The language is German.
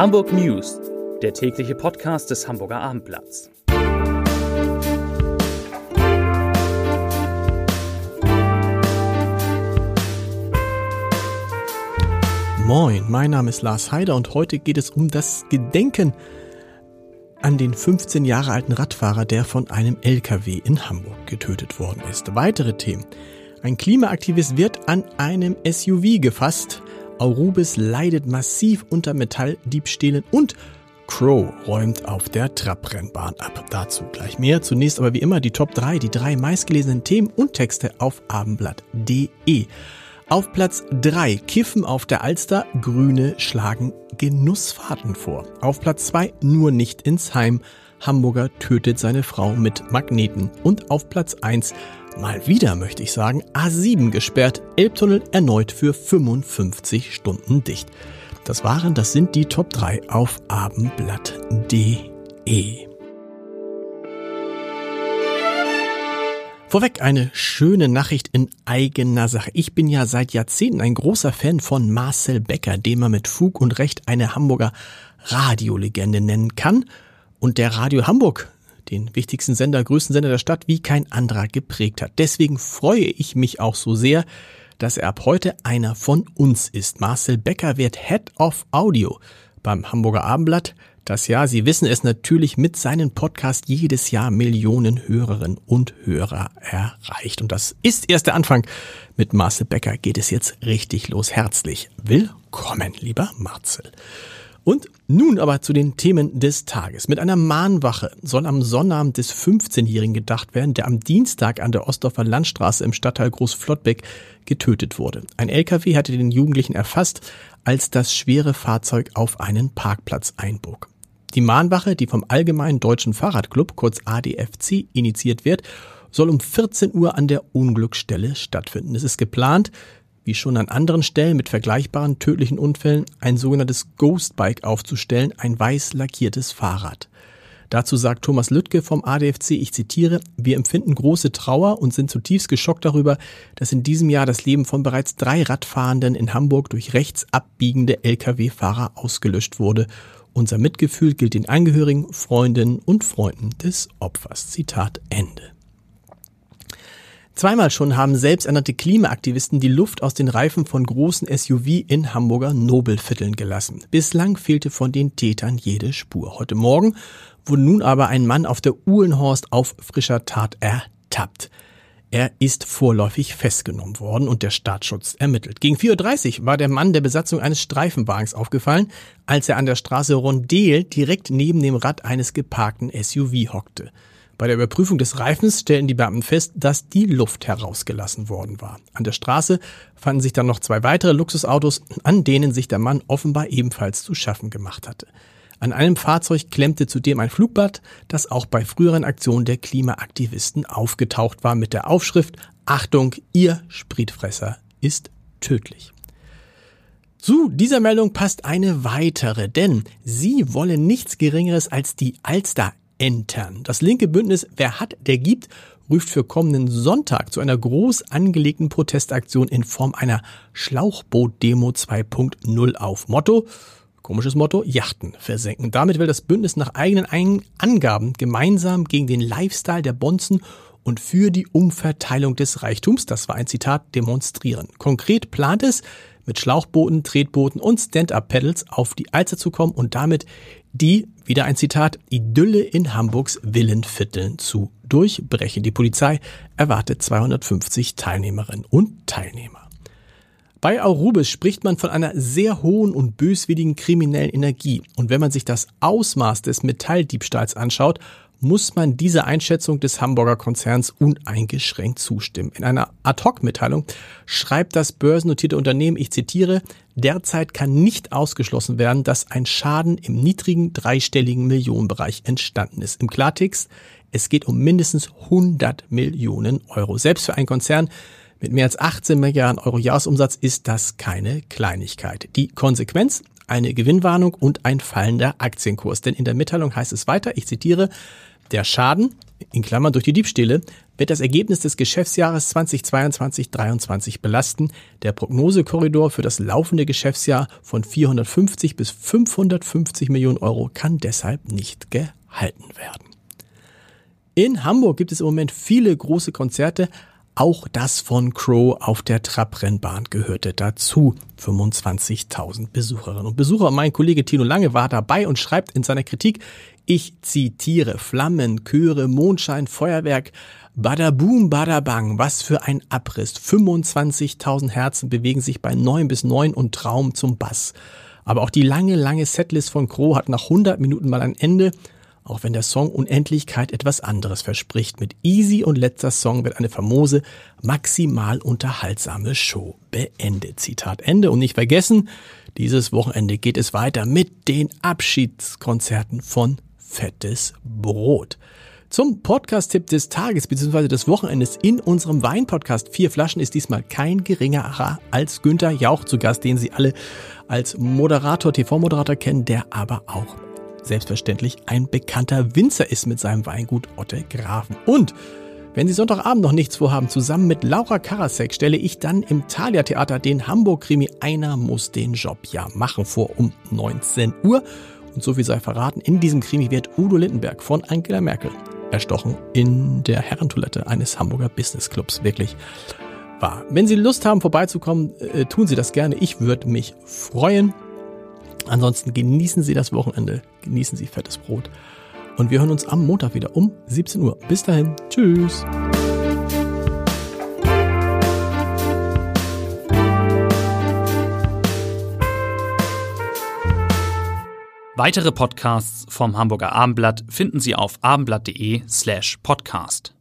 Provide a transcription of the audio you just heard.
Hamburg News, der tägliche Podcast des Hamburger Abendblatts. Moin, mein Name ist Lars Heider und heute geht es um das Gedenken an den 15 Jahre alten Radfahrer, der von einem LKW in Hamburg getötet worden ist. Weitere Themen. Ein Klimaaktivist wird an einem SUV gefasst. Aurubis leidet massiv unter Metalldiebstählen und Crow räumt auf der Trabrennbahn ab. Dazu gleich mehr. Zunächst aber wie immer die Top 3, die drei meistgelesenen Themen und Texte auf abendblatt.de. Auf Platz 3 Kiffen auf der Alster, Grüne schlagen Genussfahrten vor. Auf Platz 2 nur nicht ins Heim, Hamburger tötet seine Frau mit Magneten. Und auf Platz 1 mal wieder möchte ich sagen, A7 gesperrt, Elbtunnel erneut für 55 Stunden dicht. Das waren, das sind die Top 3 auf abendblatt.de. Vorweg eine schöne Nachricht in eigener Sache. Ich bin ja seit Jahrzehnten ein großer Fan von Marcel Becker, den man mit Fug und Recht eine Hamburger Radiolegende nennen kann. Und der Radio Hamburg, den wichtigsten Sender, größten Sender der Stadt, wie kein anderer geprägt hat. Deswegen freue ich mich auch so sehr, dass er ab heute einer von uns ist. Marcel Becker wird Head of Audio beim Hamburger Abendblatt das Jahr. Sie wissen es natürlich mit seinem Podcast jedes Jahr Millionen Hörerinnen und Hörer erreicht. Und das ist erst der Anfang. Mit Marcel Becker geht es jetzt richtig los. Herzlich willkommen, lieber Marcel. Und nun aber zu den Themen des Tages. Mit einer Mahnwache soll am Sonnabend des 15-Jährigen gedacht werden, der am Dienstag an der Ostdorfer Landstraße im Stadtteil Großflottbeck getötet wurde. Ein LKW hatte den Jugendlichen erfasst, als das schwere Fahrzeug auf einen Parkplatz einbog. Die Mahnwache, die vom Allgemeinen Deutschen Fahrradclub, kurz ADFC, initiiert wird, soll um 14 Uhr an der Unglücksstelle stattfinden. Es ist geplant, wie schon an anderen Stellen mit vergleichbaren tödlichen Unfällen, ein sogenanntes Ghostbike aufzustellen, ein weiß lackiertes Fahrrad. Dazu sagt Thomas Lüttke vom ADFC, ich zitiere, wir empfinden große Trauer und sind zutiefst geschockt darüber, dass in diesem Jahr das Leben von bereits drei Radfahrenden in Hamburg durch rechts abbiegende Lkw-Fahrer ausgelöscht wurde. Unser Mitgefühl gilt den Angehörigen, Freundinnen und Freunden des Opfers. Zitat Ende. Zweimal schon haben selbsternannte Klimaaktivisten die Luft aus den Reifen von großen SUV in Hamburger Nobelvierteln gelassen. Bislang fehlte von den Tätern jede Spur. Heute Morgen wurde nun aber ein Mann auf der Uhlenhorst auf frischer Tat ertappt. Er ist vorläufig festgenommen worden und der Staatsschutz ermittelt. Gegen 4.30 Uhr war der Mann der Besatzung eines Streifenwagens aufgefallen, als er an der Straße Rondel direkt neben dem Rad eines geparkten SUV hockte. Bei der Überprüfung des Reifens stellten die Beamten fest, dass die Luft herausgelassen worden war. An der Straße fanden sich dann noch zwei weitere Luxusautos, an denen sich der Mann offenbar ebenfalls zu schaffen gemacht hatte. An einem Fahrzeug klemmte zudem ein Flugblatt, das auch bei früheren Aktionen der Klimaaktivisten aufgetaucht war mit der Aufschrift Achtung, Ihr Spritfresser ist tödlich. Zu dieser Meldung passt eine weitere, denn sie wollen nichts Geringeres als die Alster entern. Das linke Bündnis Wer hat, der gibt ruft für kommenden Sonntag zu einer groß angelegten Protestaktion in Form einer Schlauchboot-Demo 2.0 auf. Motto, komisches Motto, Yachten versenken. Damit will das Bündnis nach eigenen Angaben gemeinsam gegen den Lifestyle der Bonzen und für die Umverteilung des Reichtums, das war ein Zitat, demonstrieren. Konkret plant es, mit Schlauchbooten, Tretbooten und Stand-Up-Pedals auf die Alster zu kommen und damit die, wieder ein Zitat, Idylle in Hamburgs Villenvierteln zu durchbrechen. Die Polizei erwartet 250 Teilnehmerinnen und Teilnehmer. Bei Aurubis spricht man von einer sehr hohen und böswilligen kriminellen Energie. Und wenn man sich das Ausmaß des Metalldiebstahls anschaut, muss man dieser Einschätzung des Hamburger Konzerns uneingeschränkt zustimmen. In einer Ad-Hoc-Mitteilung schreibt das börsennotierte Unternehmen, ich zitiere, derzeit kann nicht ausgeschlossen werden, dass ein Schaden im niedrigen dreistelligen Millionenbereich entstanden ist. Im Klartext, es geht um mindestens 100 Millionen Euro. Selbst für einen Konzern mit mehr als 18 Milliarden Euro Jahresumsatz ist das keine Kleinigkeit. Die Konsequenz? Eine Gewinnwarnung und ein fallender Aktienkurs. Denn in der Mitteilung heißt es weiter, ich zitiere, der Schaden in Klammern durch die Diebstähle, wird das Ergebnis des Geschäftsjahres 2022-23 belasten. Der Prognosekorridor für das laufende Geschäftsjahr von 450 bis 550 Millionen Euro kann deshalb nicht gehalten werden. In Hamburg gibt es im Moment viele große Konzerte. Auch das von Crow auf der Trabrennbahn gehörte dazu. 25.000 Besucherinnen und Besucher. Mein Kollege Tino Lange war dabei und schreibt in seiner Kritik, ich zitiere Flammen, Chöre, Mondschein, Feuerwerk, Badaboom, Badabang, was für ein Abriss. 25.000 Herzen bewegen sich bei 9 bis 9 und Traum zum Bass. Aber auch die lange, lange Setlist von Crow hat nach 100 Minuten mal ein Ende, auch wenn der Song Unendlichkeit etwas anderes verspricht. Mit Easy und letzter Song wird eine famose, maximal unterhaltsame Show beendet. Zitat Ende. Und nicht vergessen, dieses Wochenende geht es weiter mit den Abschiedskonzerten von fettes Brot. Zum Podcast-Tipp des Tages bzw. des Wochenendes in unserem Wein-Podcast Vier Flaschen ist diesmal kein geringerer als Günther Jauch zu Gast, den Sie alle als Moderator, TV-Moderator kennen, der aber auch selbstverständlich ein bekannter Winzer ist mit seinem Weingut Otte Grafen. Und wenn Sie Sonntagabend noch nichts vorhaben, zusammen mit Laura Karasek stelle ich dann im Thalia Theater den Hamburg-Krimi Einer muss den Job ja machen vor um 19 Uhr. Und so viel sei verraten, in diesem Krimi wird Udo Lindenberg von Angela Merkel erstochen in der Herrentoilette eines Hamburger Businessclubs. Wirklich wahr. Wenn Sie Lust haben, vorbeizukommen, äh, tun Sie das gerne. Ich würde mich freuen. Ansonsten genießen Sie das Wochenende, genießen Sie fettes Brot. Und wir hören uns am Montag wieder um 17 Uhr. Bis dahin. Tschüss. Weitere Podcasts vom Hamburger Abendblatt finden Sie auf abendblatt.de slash podcast.